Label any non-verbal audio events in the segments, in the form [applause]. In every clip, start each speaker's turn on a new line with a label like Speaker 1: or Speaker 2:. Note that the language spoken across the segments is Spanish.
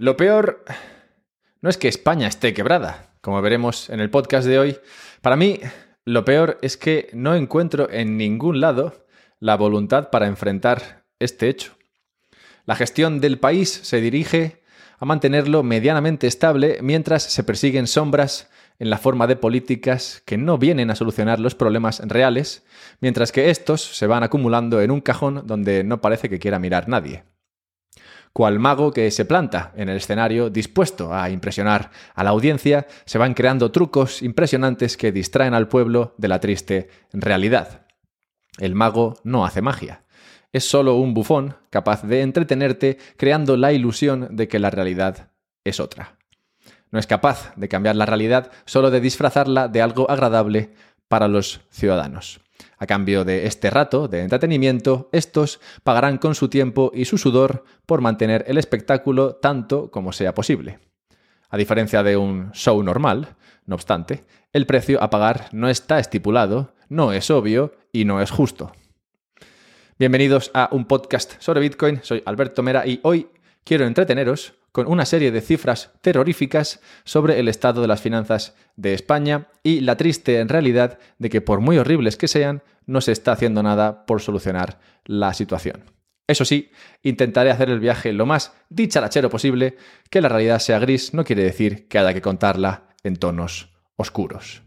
Speaker 1: Lo peor no es que España esté quebrada, como veremos en el podcast de hoy. Para mí, lo peor es que no encuentro en ningún lado la voluntad para enfrentar este hecho. La gestión del país se dirige a mantenerlo medianamente estable mientras se persiguen sombras en la forma de políticas que no vienen a solucionar los problemas reales, mientras que estos se van acumulando en un cajón donde no parece que quiera mirar nadie. Cual mago que se planta en el escenario dispuesto a impresionar a la audiencia, se van creando trucos impresionantes que distraen al pueblo de la triste realidad. El mago no hace magia. Es solo un bufón capaz de entretenerte creando la ilusión de que la realidad es otra. No es capaz de cambiar la realidad, solo de disfrazarla de algo agradable para los ciudadanos. A cambio de este rato de entretenimiento, estos pagarán con su tiempo y su sudor por mantener el espectáculo tanto como sea posible. A diferencia de un show normal, no obstante, el precio a pagar no está estipulado, no es obvio y no es justo. Bienvenidos a un podcast sobre Bitcoin, soy Alberto Mera y hoy quiero entreteneros con una serie de cifras terroríficas sobre el estado de las finanzas de España y la triste realidad de que por muy horribles que sean, no se está haciendo nada por solucionar la situación. Eso sí, intentaré hacer el viaje lo más dicharachero posible, que la realidad sea gris no quiere decir que haya que contarla en tonos oscuros.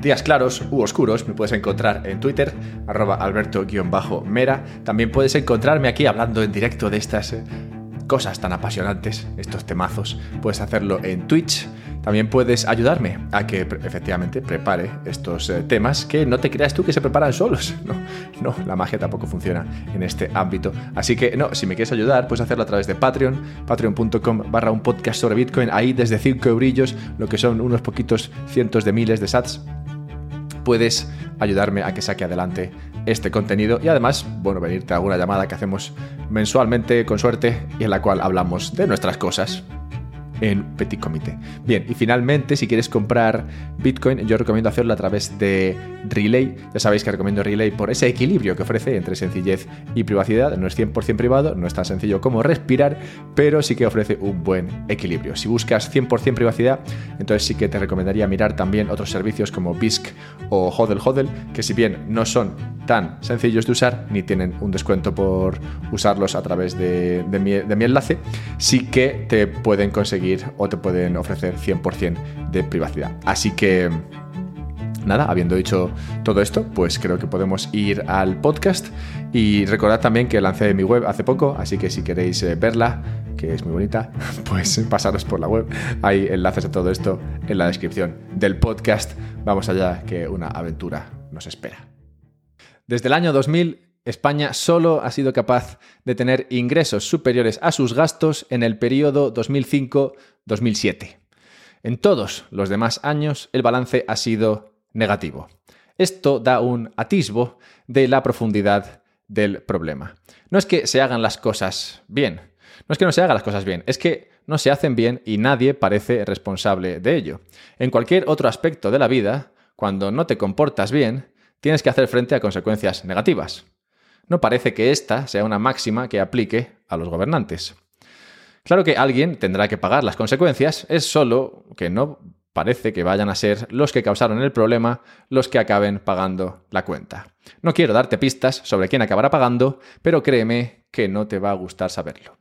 Speaker 1: Días claros u oscuros me puedes encontrar en Twitter, arroba alberto-mera. También puedes encontrarme aquí hablando en directo de estas eh, cosas tan apasionantes, estos temazos. Puedes hacerlo en Twitch. También puedes ayudarme a que efectivamente prepare estos eh, temas que no te creas tú que se preparan solos. [laughs] No, no, la magia tampoco funciona en este ámbito. Así que no, si me quieres ayudar, puedes hacerlo a través de Patreon, patreon.com barra un podcast sobre Bitcoin. Ahí desde 5 eurillos, lo que son unos poquitos cientos de miles de sats puedes ayudarme a que saque adelante este contenido y además, bueno, venirte a alguna llamada que hacemos mensualmente con suerte y en la cual hablamos de nuestras cosas en Petit Comité. Bien, y finalmente, si quieres comprar Bitcoin, yo recomiendo hacerlo a través de Relay. Ya sabéis que recomiendo Relay por ese equilibrio que ofrece entre sencillez y privacidad. No es 100% privado, no es tan sencillo como respirar, pero sí que ofrece un buen equilibrio. Si buscas 100% privacidad, entonces sí que te recomendaría mirar también otros servicios como BISC o Hodel Hodel, que si bien no son tan sencillos de usar ni tienen un descuento por usarlos a través de, mi, de mi enlace, sí que te pueden conseguir o te pueden ofrecer 100% de privacidad. Así que nada, habiendo dicho todo esto, pues creo que podemos ir al podcast y recordad también que lancé mi web hace poco, así que si queréis eh, verla, que es muy bonita, [laughs] pues pasaros por la web. Hay enlaces a todo esto en la descripción del podcast. Vamos allá, que una aventura nos espera. Desde el año 2000 España solo ha sido capaz de tener ingresos superiores a sus gastos en el periodo 2005-2007. En todos los demás años el balance ha sido negativo. Esto da un atisbo de la profundidad del problema. No es que se hagan las cosas bien, no es que no se hagan las cosas bien, es que no se hacen bien y nadie parece responsable de ello. En cualquier otro aspecto de la vida, cuando no te comportas bien, tienes que hacer frente a consecuencias negativas no parece que esta sea una máxima que aplique a los gobernantes. Claro que alguien tendrá que pagar las consecuencias, es solo que no parece que vayan a ser los que causaron el problema los que acaben pagando la cuenta. No quiero darte pistas sobre quién acabará pagando, pero créeme que no te va a gustar saberlo.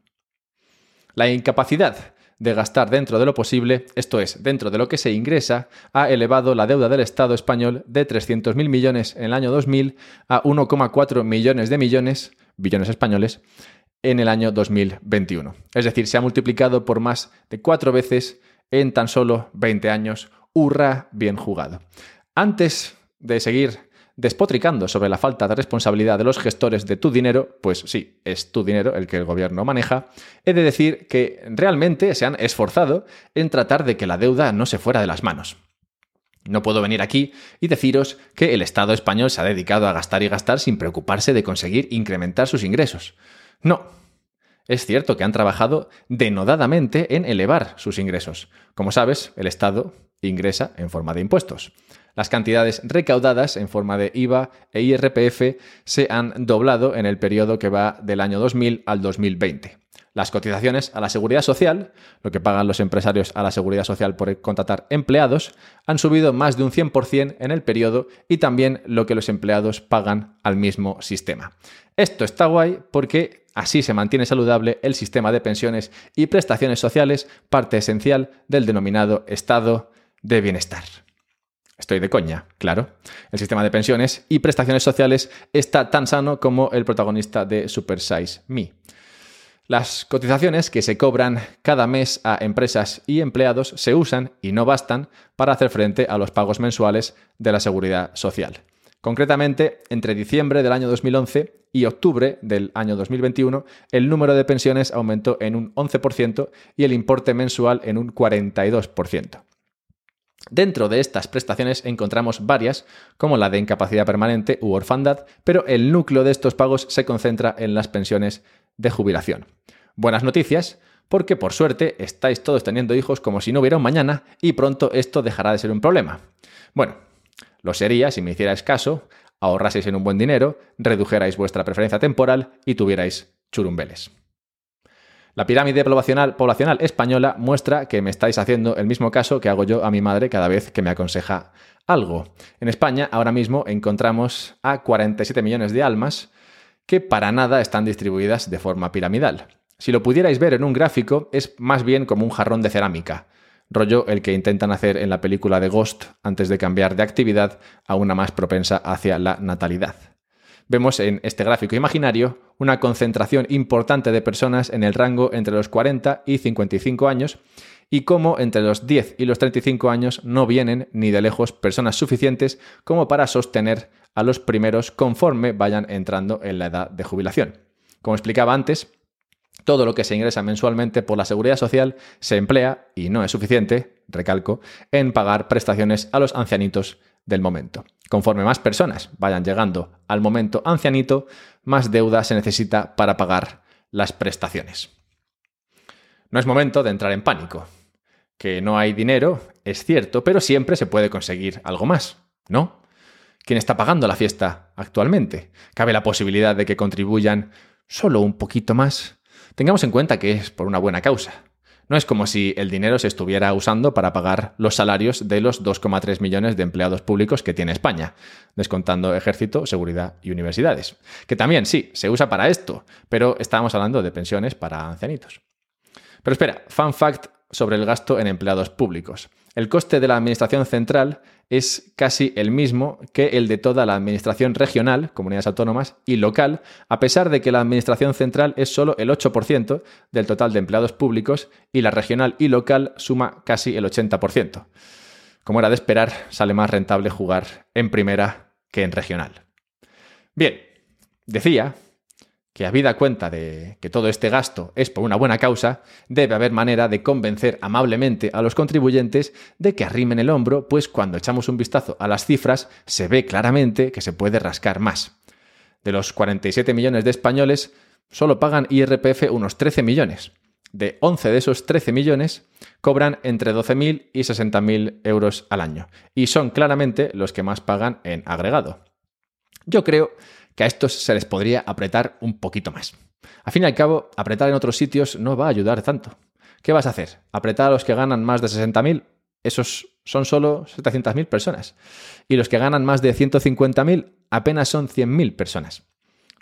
Speaker 1: La incapacidad de gastar dentro de lo posible, esto es, dentro de lo que se ingresa, ha elevado la deuda del Estado español de 300.000 millones en el año 2000 a 1,4 millones de millones, billones españoles, en el año 2021. Es decir, se ha multiplicado por más de cuatro veces en tan solo 20 años. ¡Hurra! Bien jugado. Antes de seguir despotricando sobre la falta de responsabilidad de los gestores de tu dinero, pues sí, es tu dinero el que el gobierno maneja, he de decir que realmente se han esforzado en tratar de que la deuda no se fuera de las manos. No puedo venir aquí y deciros que el Estado español se ha dedicado a gastar y gastar sin preocuparse de conseguir incrementar sus ingresos. No. Es cierto que han trabajado denodadamente en elevar sus ingresos. Como sabes, el Estado ingresa en forma de impuestos. Las cantidades recaudadas en forma de IVA e IRPF se han doblado en el periodo que va del año 2000 al 2020. Las cotizaciones a la seguridad social, lo que pagan los empresarios a la seguridad social por contratar empleados, han subido más de un 100% en el periodo y también lo que los empleados pagan al mismo sistema. Esto está guay porque así se mantiene saludable el sistema de pensiones y prestaciones sociales, parte esencial del denominado estado de bienestar. Estoy de coña, claro. El sistema de pensiones y prestaciones sociales está tan sano como el protagonista de Super Size Me. Las cotizaciones que se cobran cada mes a empresas y empleados se usan y no bastan para hacer frente a los pagos mensuales de la seguridad social. Concretamente, entre diciembre del año 2011 y octubre del año 2021, el número de pensiones aumentó en un 11% y el importe mensual en un 42%. Dentro de estas prestaciones encontramos varias, como la de incapacidad permanente u orfandad, pero el núcleo de estos pagos se concentra en las pensiones de jubilación. Buenas noticias, porque por suerte estáis todos teniendo hijos como si no hubiera un mañana y pronto esto dejará de ser un problema. Bueno, lo sería si me hicierais caso, ahorraseis en un buen dinero, redujerais vuestra preferencia temporal y tuvierais churumbeles. La pirámide poblacional, poblacional, española muestra que me estáis haciendo el mismo caso que hago yo a mi madre cada vez que me aconseja algo. En España ahora mismo encontramos a 47 millones de almas que para nada están distribuidas de forma piramidal. Si lo pudierais ver en un gráfico, es más bien como un jarrón de cerámica, rollo el que intentan hacer en la película de Ghost antes de cambiar de actividad a una más propensa hacia la natalidad. Vemos en este gráfico imaginario una concentración importante de personas en el rango entre los 40 y 55 años y cómo entre los 10 y los 35 años no vienen ni de lejos personas suficientes como para sostener a los primeros conforme vayan entrando en la edad de jubilación. Como explicaba antes, todo lo que se ingresa mensualmente por la seguridad social se emplea, y no es suficiente, recalco, en pagar prestaciones a los ancianitos del momento. Conforme más personas vayan llegando al momento ancianito, más deuda se necesita para pagar las prestaciones. No es momento de entrar en pánico. Que no hay dinero es cierto, pero siempre se puede conseguir algo más, ¿no? ¿Quién está pagando la fiesta actualmente? ¿Cabe la posibilidad de que contribuyan solo un poquito más? Tengamos en cuenta que es por una buena causa. No es como si el dinero se estuviera usando para pagar los salarios de los 2,3 millones de empleados públicos que tiene España, descontando ejército, seguridad y universidades. Que también sí, se usa para esto, pero estábamos hablando de pensiones para ancianitos. Pero espera, fun fact sobre el gasto en empleados públicos. El coste de la Administración Central es casi el mismo que el de toda la Administración regional, comunidades autónomas, y local, a pesar de que la Administración Central es solo el 8% del total de empleados públicos y la regional y local suma casi el 80%. Como era de esperar, sale más rentable jugar en primera que en regional. Bien, decía que habida cuenta de que todo este gasto es por una buena causa, debe haber manera de convencer amablemente a los contribuyentes de que arrimen el hombro, pues cuando echamos un vistazo a las cifras se ve claramente que se puede rascar más. De los 47 millones de españoles, solo pagan IRPF unos 13 millones. De 11 de esos 13 millones, cobran entre 12.000 y 60.000 euros al año, y son claramente los que más pagan en agregado. Yo creo que a estos se les podría apretar un poquito más. Al fin y al cabo, apretar en otros sitios no va a ayudar tanto. ¿Qué vas a hacer? ¿Apretar a los que ganan más de 60.000? Esos son solo 700.000 personas. Y los que ganan más de 150.000 apenas son 100.000 personas.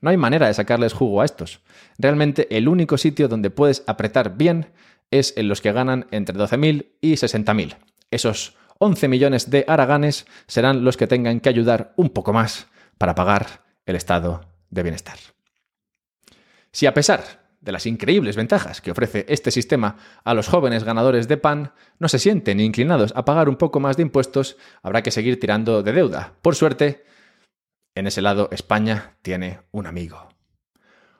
Speaker 1: No hay manera de sacarles jugo a estos. Realmente el único sitio donde puedes apretar bien es en los que ganan entre 12.000 y 60.000. Esos 11 millones de araganes serán los que tengan que ayudar un poco más para pagar el estado de bienestar. Si a pesar de las increíbles ventajas que ofrece este sistema a los jóvenes ganadores de pan no se sienten inclinados a pagar un poco más de impuestos, habrá que seguir tirando de deuda. Por suerte, en ese lado España tiene un amigo.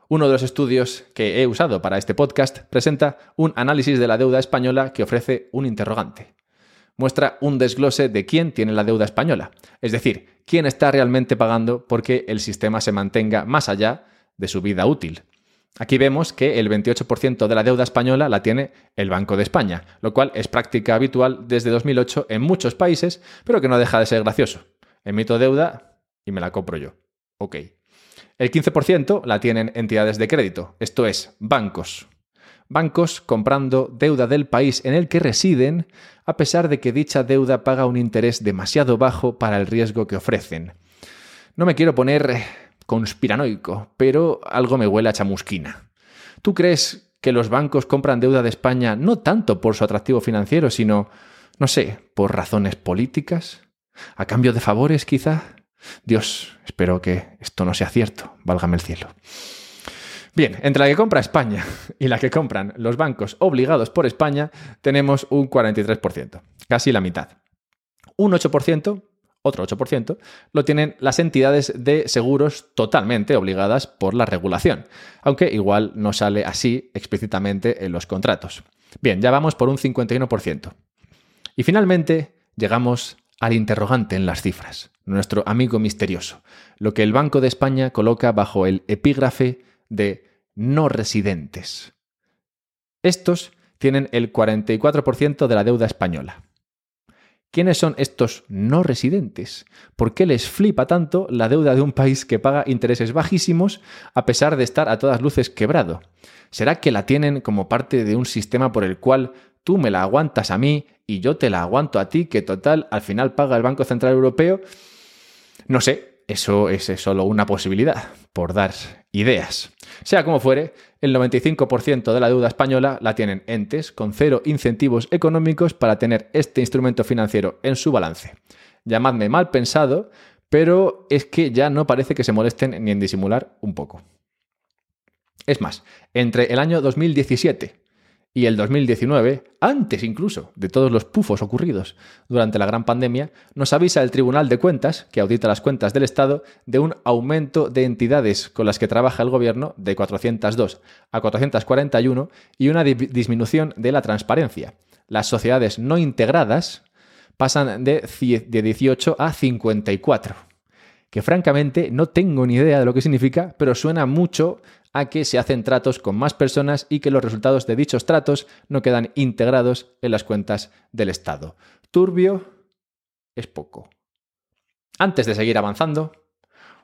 Speaker 1: Uno de los estudios que he usado para este podcast presenta un análisis de la deuda española que ofrece un interrogante. Muestra un desglose de quién tiene la deuda española, es decir, quién está realmente pagando porque el sistema se mantenga más allá de su vida útil. Aquí vemos que el 28% de la deuda española la tiene el Banco de España, lo cual es práctica habitual desde 2008 en muchos países, pero que no deja de ser gracioso. Emito deuda y me la compro yo. Ok. El 15% la tienen entidades de crédito, esto es, bancos. Bancos comprando deuda del país en el que residen, a pesar de que dicha deuda paga un interés demasiado bajo para el riesgo que ofrecen. No me quiero poner conspiranoico, pero algo me huele a chamusquina. ¿Tú crees que los bancos compran deuda de España no tanto por su atractivo financiero, sino, no sé, por razones políticas? ¿A cambio de favores, quizá? Dios, espero que esto no sea cierto, válgame el cielo. Bien, entre la que compra España [laughs] y la que compran los bancos obligados por España, tenemos un 43%, casi la mitad. Un 8%, otro 8%, lo tienen las entidades de seguros totalmente obligadas por la regulación, aunque igual no sale así explícitamente en los contratos. Bien, ya vamos por un 51%. Y finalmente llegamos al interrogante en las cifras, nuestro amigo misterioso, lo que el Banco de España coloca bajo el epígrafe de no residentes. Estos tienen el 44% de la deuda española. ¿Quiénes son estos no residentes? ¿Por qué les flipa tanto la deuda de un país que paga intereses bajísimos a pesar de estar a todas luces quebrado? ¿Será que la tienen como parte de un sistema por el cual tú me la aguantas a mí y yo te la aguanto a ti, que total al final paga el Banco Central Europeo? No sé, eso es solo una posibilidad, por dar ideas. Sea como fuere, el 95% de la deuda española la tienen entes con cero incentivos económicos para tener este instrumento financiero en su balance. Llamadme mal pensado, pero es que ya no parece que se molesten ni en disimular un poco. Es más, entre el año 2017 y el 2019, antes incluso de todos los pufos ocurridos durante la gran pandemia, nos avisa el Tribunal de Cuentas, que audita las cuentas del Estado, de un aumento de entidades con las que trabaja el Gobierno de 402 a 441 y una disminución de la transparencia. Las sociedades no integradas pasan de 18 a 54 que francamente no tengo ni idea de lo que significa, pero suena mucho a que se hacen tratos con más personas y que los resultados de dichos tratos no quedan integrados en las cuentas del Estado. Turbio es poco. Antes de seguir avanzando,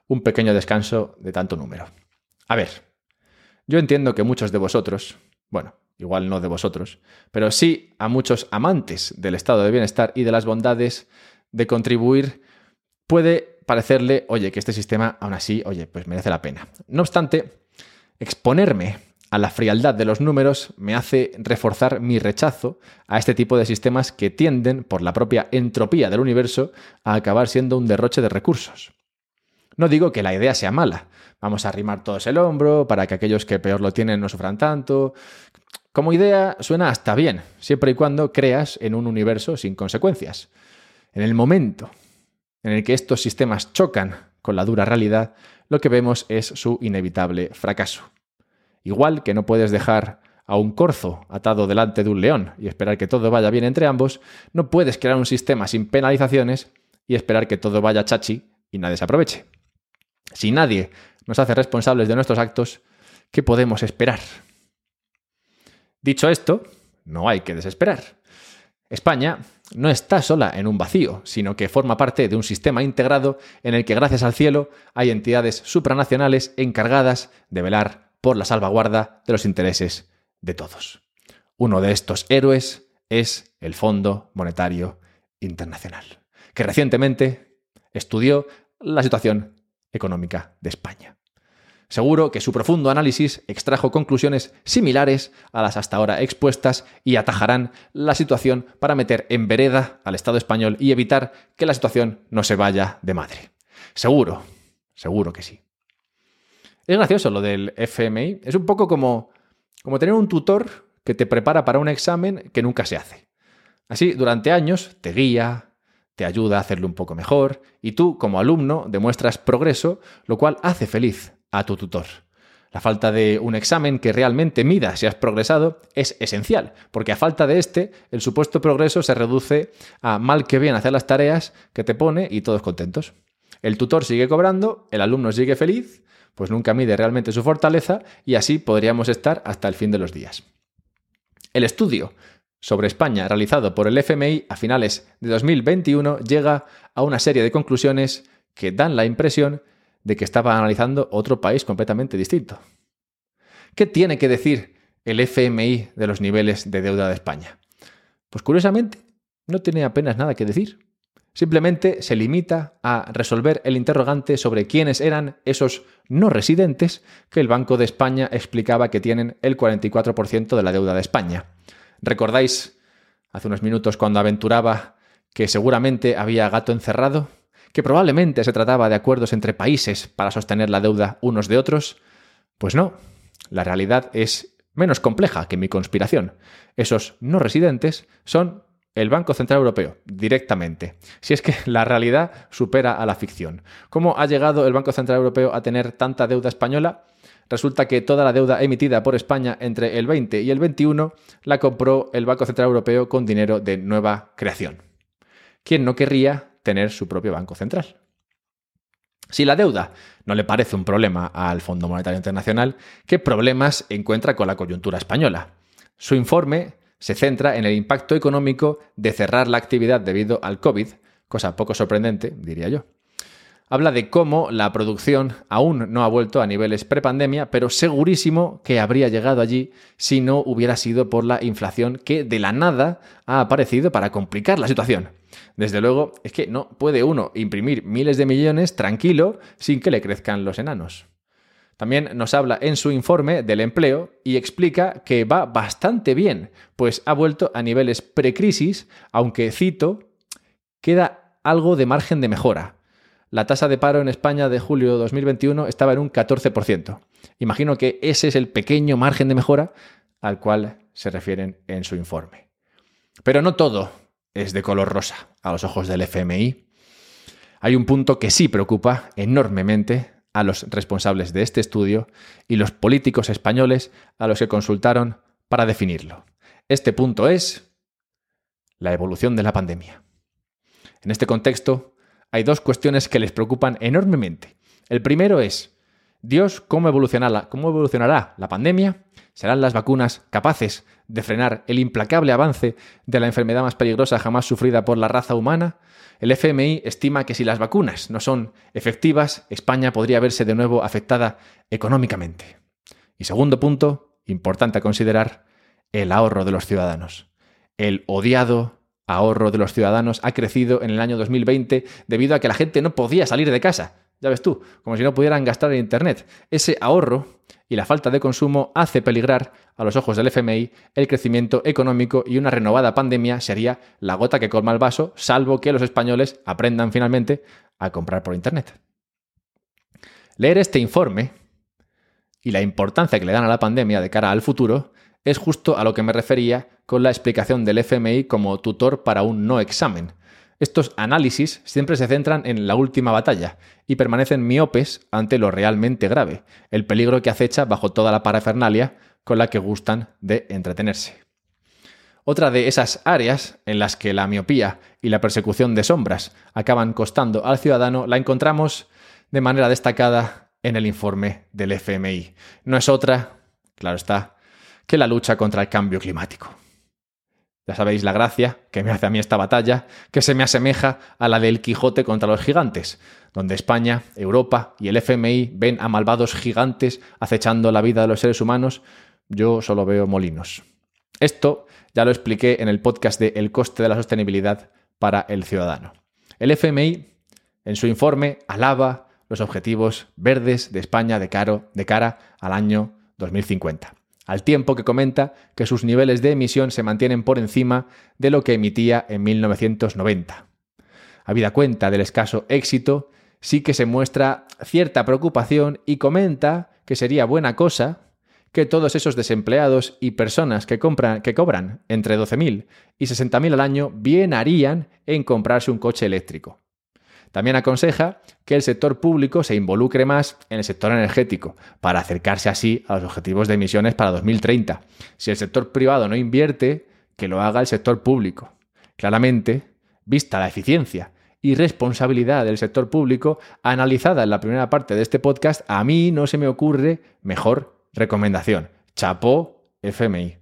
Speaker 1: un pequeño descanso de tanto número. A ver, yo entiendo que muchos de vosotros, bueno, igual no de vosotros, pero sí a muchos amantes del estado de bienestar y de las bondades de contribuir, puede parecerle, oye, que este sistema aún así, oye, pues merece la pena. No obstante, Exponerme a la frialdad de los números me hace reforzar mi rechazo a este tipo de sistemas que tienden, por la propia entropía del universo, a acabar siendo un derroche de recursos. No digo que la idea sea mala. Vamos a arrimar todos el hombro para que aquellos que peor lo tienen no sufran tanto. Como idea suena hasta bien, siempre y cuando creas en un universo sin consecuencias. En el momento en el que estos sistemas chocan con la dura realidad, lo que vemos es su inevitable fracaso. Igual que no puedes dejar a un corzo atado delante de un león y esperar que todo vaya bien entre ambos, no puedes crear un sistema sin penalizaciones y esperar que todo vaya chachi y nadie se aproveche. Si nadie nos hace responsables de nuestros actos, ¿qué podemos esperar? Dicho esto, no hay que desesperar. España no está sola en un vacío, sino que forma parte de un sistema integrado en el que, gracias al cielo, hay entidades supranacionales encargadas de velar por la salvaguarda de los intereses de todos. Uno de estos héroes es el Fondo Monetario Internacional, que recientemente estudió la situación económica de España. Seguro que su profundo análisis extrajo conclusiones similares a las hasta ahora expuestas y atajarán la situación para meter en vereda al Estado español y evitar que la situación no se vaya de madre. Seguro, seguro que sí. Es gracioso lo del FMI. Es un poco como, como tener un tutor que te prepara para un examen que nunca se hace. Así, durante años te guía, te ayuda a hacerlo un poco mejor y tú, como alumno, demuestras progreso, lo cual hace feliz a tu tutor. La falta de un examen que realmente mida si has progresado es esencial, porque a falta de este, el supuesto progreso se reduce a mal que bien hacer las tareas que te pone y todos contentos. El tutor sigue cobrando, el alumno sigue feliz, pues nunca mide realmente su fortaleza y así podríamos estar hasta el fin de los días. El estudio sobre España realizado por el FMI a finales de 2021 llega a una serie de conclusiones que dan la impresión de que estaba analizando otro país completamente distinto. ¿Qué tiene que decir el FMI de los niveles de deuda de España? Pues curiosamente, no tiene apenas nada que decir. Simplemente se limita a resolver el interrogante sobre quiénes eran esos no residentes que el Banco de España explicaba que tienen el 44% de la deuda de España. ¿Recordáis hace unos minutos cuando aventuraba que seguramente había gato encerrado? ¿Que probablemente se trataba de acuerdos entre países para sostener la deuda unos de otros? Pues no, la realidad es menos compleja que mi conspiración. Esos no residentes son el Banco Central Europeo, directamente. Si es que [laughs] la realidad supera a la ficción. ¿Cómo ha llegado el Banco Central Europeo a tener tanta deuda española? Resulta que toda la deuda emitida por España entre el 20 y el 21 la compró el Banco Central Europeo con dinero de nueva creación. ¿Quién no querría tener su propio Banco Central? Si la deuda no le parece un problema al Fondo Monetario Internacional, ¿qué problemas encuentra con la coyuntura española? Su informe se centra en el impacto económico de cerrar la actividad debido al COVID, cosa poco sorprendente, diría yo. Habla de cómo la producción aún no ha vuelto a niveles prepandemia, pero segurísimo que habría llegado allí si no hubiera sido por la inflación que de la nada ha aparecido para complicar la situación. Desde luego, es que no puede uno imprimir miles de millones tranquilo sin que le crezcan los enanos. También nos habla en su informe del empleo y explica que va bastante bien, pues ha vuelto a niveles precrisis, aunque cito, queda algo de margen de mejora. La tasa de paro en España de julio de 2021 estaba en un 14%. Imagino que ese es el pequeño margen de mejora al cual se refieren en su informe. Pero no todo es de color rosa a los ojos del FMI. Hay un punto que sí preocupa enormemente a los responsables de este estudio y los políticos españoles a los que consultaron para definirlo. Este punto es la evolución de la pandemia. En este contexto, hay dos cuestiones que les preocupan enormemente. El primero es, Dios, ¿cómo evolucionará, ¿cómo evolucionará la pandemia? ¿Serán las vacunas capaces de frenar el implacable avance de la enfermedad más peligrosa jamás sufrida por la raza humana? El FMI estima que si las vacunas no son efectivas, España podría verse de nuevo afectada económicamente. Y segundo punto, importante a considerar, el ahorro de los ciudadanos. El odiado ahorro de los ciudadanos ha crecido en el año 2020 debido a que la gente no podía salir de casa. Ya ves tú, como si no pudieran gastar en Internet. Ese ahorro y la falta de consumo hace peligrar, a los ojos del FMI, el crecimiento económico y una renovada pandemia sería la gota que colma el vaso, salvo que los españoles aprendan finalmente a comprar por Internet. Leer este informe y la importancia que le dan a la pandemia de cara al futuro es justo a lo que me refería con la explicación del FMI como tutor para un no examen, estos análisis siempre se centran en la última batalla y permanecen miopes ante lo realmente grave, el peligro que acecha bajo toda la parafernalia con la que gustan de entretenerse. Otra de esas áreas en las que la miopía y la persecución de sombras acaban costando al ciudadano la encontramos de manera destacada en el informe del FMI. No es otra, claro está, que la lucha contra el cambio climático. Ya sabéis la gracia que me hace a mí esta batalla, que se me asemeja a la del Quijote contra los gigantes, donde España, Europa y el FMI ven a malvados gigantes acechando la vida de los seres humanos, yo solo veo molinos. Esto ya lo expliqué en el podcast de El coste de la sostenibilidad para el ciudadano. El FMI, en su informe, alaba los objetivos verdes de España de, caro, de cara al año 2050 al tiempo que comenta que sus niveles de emisión se mantienen por encima de lo que emitía en 1990. Habida cuenta del escaso éxito, sí que se muestra cierta preocupación y comenta que sería buena cosa que todos esos desempleados y personas que, compran, que cobran entre 12.000 y 60.000 al año bien harían en comprarse un coche eléctrico. También aconseja que el sector público se involucre más en el sector energético para acercarse así a los objetivos de emisiones para 2030. Si el sector privado no invierte, que lo haga el sector público. Claramente, vista la eficiencia y responsabilidad del sector público analizada en la primera parte de este podcast, a mí no se me ocurre mejor recomendación. Chapó FMI.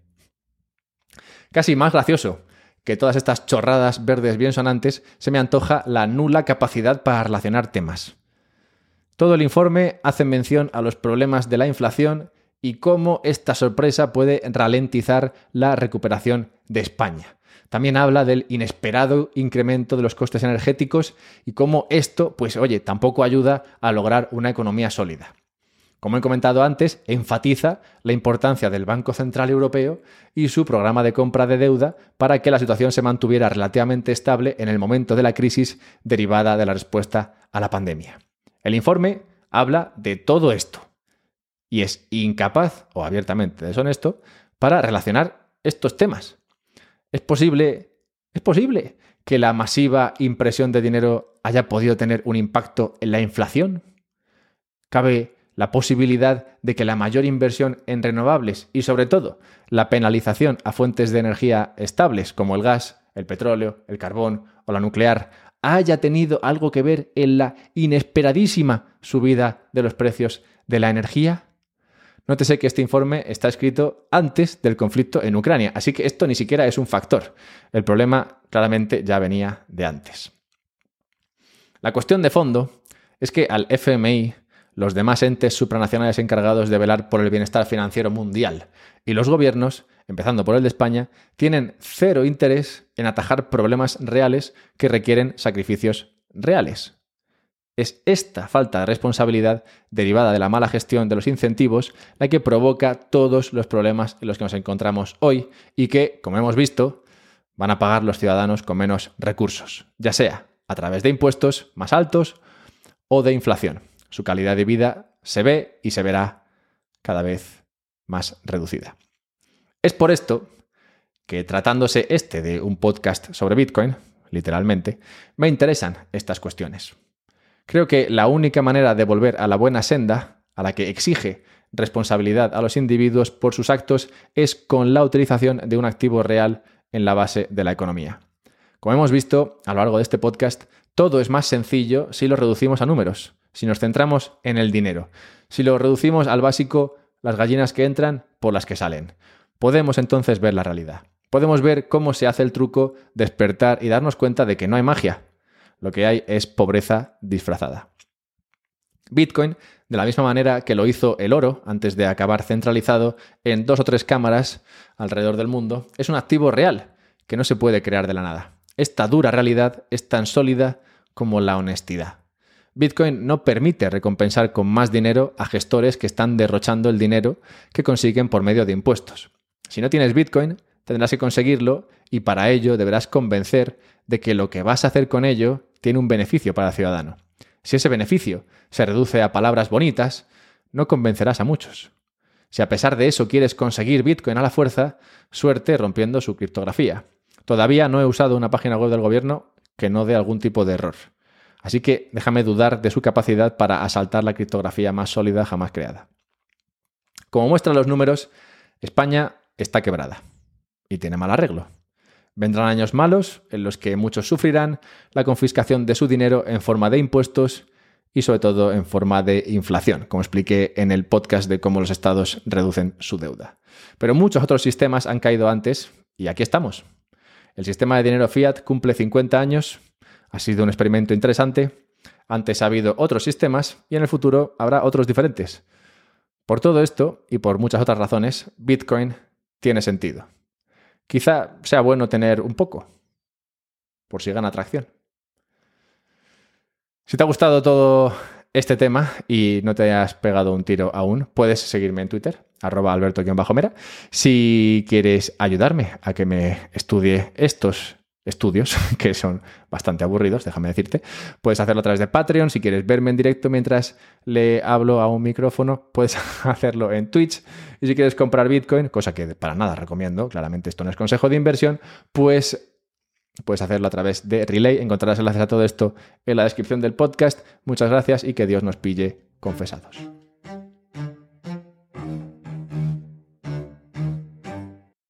Speaker 1: Casi más gracioso, que todas estas chorradas verdes bien sonantes, se me antoja la nula capacidad para relacionar temas. Todo el informe hace mención a los problemas de la inflación y cómo esta sorpresa puede ralentizar la recuperación de España. También habla del inesperado incremento de los costes energéticos y cómo esto, pues oye, tampoco ayuda a lograr una economía sólida. Como he comentado antes, enfatiza la importancia del Banco Central Europeo y su programa de compra de deuda para que la situación se mantuviera relativamente estable en el momento de la crisis derivada de la respuesta a la pandemia. El informe habla de todo esto y es incapaz o abiertamente deshonesto para relacionar estos temas. Es posible, es posible que la masiva impresión de dinero haya podido tener un impacto en la inflación. Cabe la posibilidad de que la mayor inversión en renovables y sobre todo la penalización a fuentes de energía estables como el gas, el petróleo, el carbón o la nuclear haya tenido algo que ver en la inesperadísima subida de los precios de la energía? Nótese que este informe está escrito antes del conflicto en Ucrania, así que esto ni siquiera es un factor. El problema claramente ya venía de antes. La cuestión de fondo es que al FMI los demás entes supranacionales encargados de velar por el bienestar financiero mundial y los gobiernos, empezando por el de España, tienen cero interés en atajar problemas reales que requieren sacrificios reales. Es esta falta de responsabilidad derivada de la mala gestión de los incentivos la que provoca todos los problemas en los que nos encontramos hoy y que, como hemos visto, van a pagar los ciudadanos con menos recursos, ya sea a través de impuestos más altos o de inflación su calidad de vida se ve y se verá cada vez más reducida. Es por esto que tratándose este de un podcast sobre Bitcoin, literalmente, me interesan estas cuestiones. Creo que la única manera de volver a la buena senda, a la que exige responsabilidad a los individuos por sus actos, es con la utilización de un activo real en la base de la economía. Como hemos visto a lo largo de este podcast, todo es más sencillo si lo reducimos a números si nos centramos en el dinero. Si lo reducimos al básico, las gallinas que entran por las que salen. Podemos entonces ver la realidad. Podemos ver cómo se hace el truco, despertar y darnos cuenta de que no hay magia. Lo que hay es pobreza disfrazada. Bitcoin, de la misma manera que lo hizo el oro antes de acabar centralizado en dos o tres cámaras alrededor del mundo, es un activo real que no se puede crear de la nada. Esta dura realidad es tan sólida como la honestidad. Bitcoin no permite recompensar con más dinero a gestores que están derrochando el dinero que consiguen por medio de impuestos. Si no tienes Bitcoin, tendrás que conseguirlo y para ello deberás convencer de que lo que vas a hacer con ello tiene un beneficio para el ciudadano. Si ese beneficio se reduce a palabras bonitas, no convencerás a muchos. Si a pesar de eso quieres conseguir Bitcoin a la fuerza, suerte rompiendo su criptografía. Todavía no he usado una página web del gobierno que no dé algún tipo de error. Así que déjame dudar de su capacidad para asaltar la criptografía más sólida jamás creada. Como muestran los números, España está quebrada y tiene mal arreglo. Vendrán años malos en los que muchos sufrirán la confiscación de su dinero en forma de impuestos y sobre todo en forma de inflación, como expliqué en el podcast de cómo los estados reducen su deuda. Pero muchos otros sistemas han caído antes y aquí estamos. El sistema de dinero fiat cumple 50 años ha sido un experimento interesante. Antes ha habido otros sistemas y en el futuro habrá otros diferentes. Por todo esto y por muchas otras razones, Bitcoin tiene sentido. Quizá sea bueno tener un poco, por si gana atracción. Si te ha gustado todo este tema y no te has pegado un tiro aún, puedes seguirme en Twitter, arroba alberto-mera, si quieres ayudarme a que me estudie estos estudios, [laughs] que son bastante aburridos, déjame decirte. Puedes hacerlo a través de Patreon. Si quieres verme en directo mientras le hablo a un micrófono, puedes [laughs] hacerlo en Twitch. Y si quieres comprar Bitcoin, cosa que para nada recomiendo, claramente esto no es consejo de inversión, pues puedes hacerlo a través de Relay. Encontrarás enlaces a todo esto en la descripción del podcast. Muchas gracias y que Dios nos pille confesados.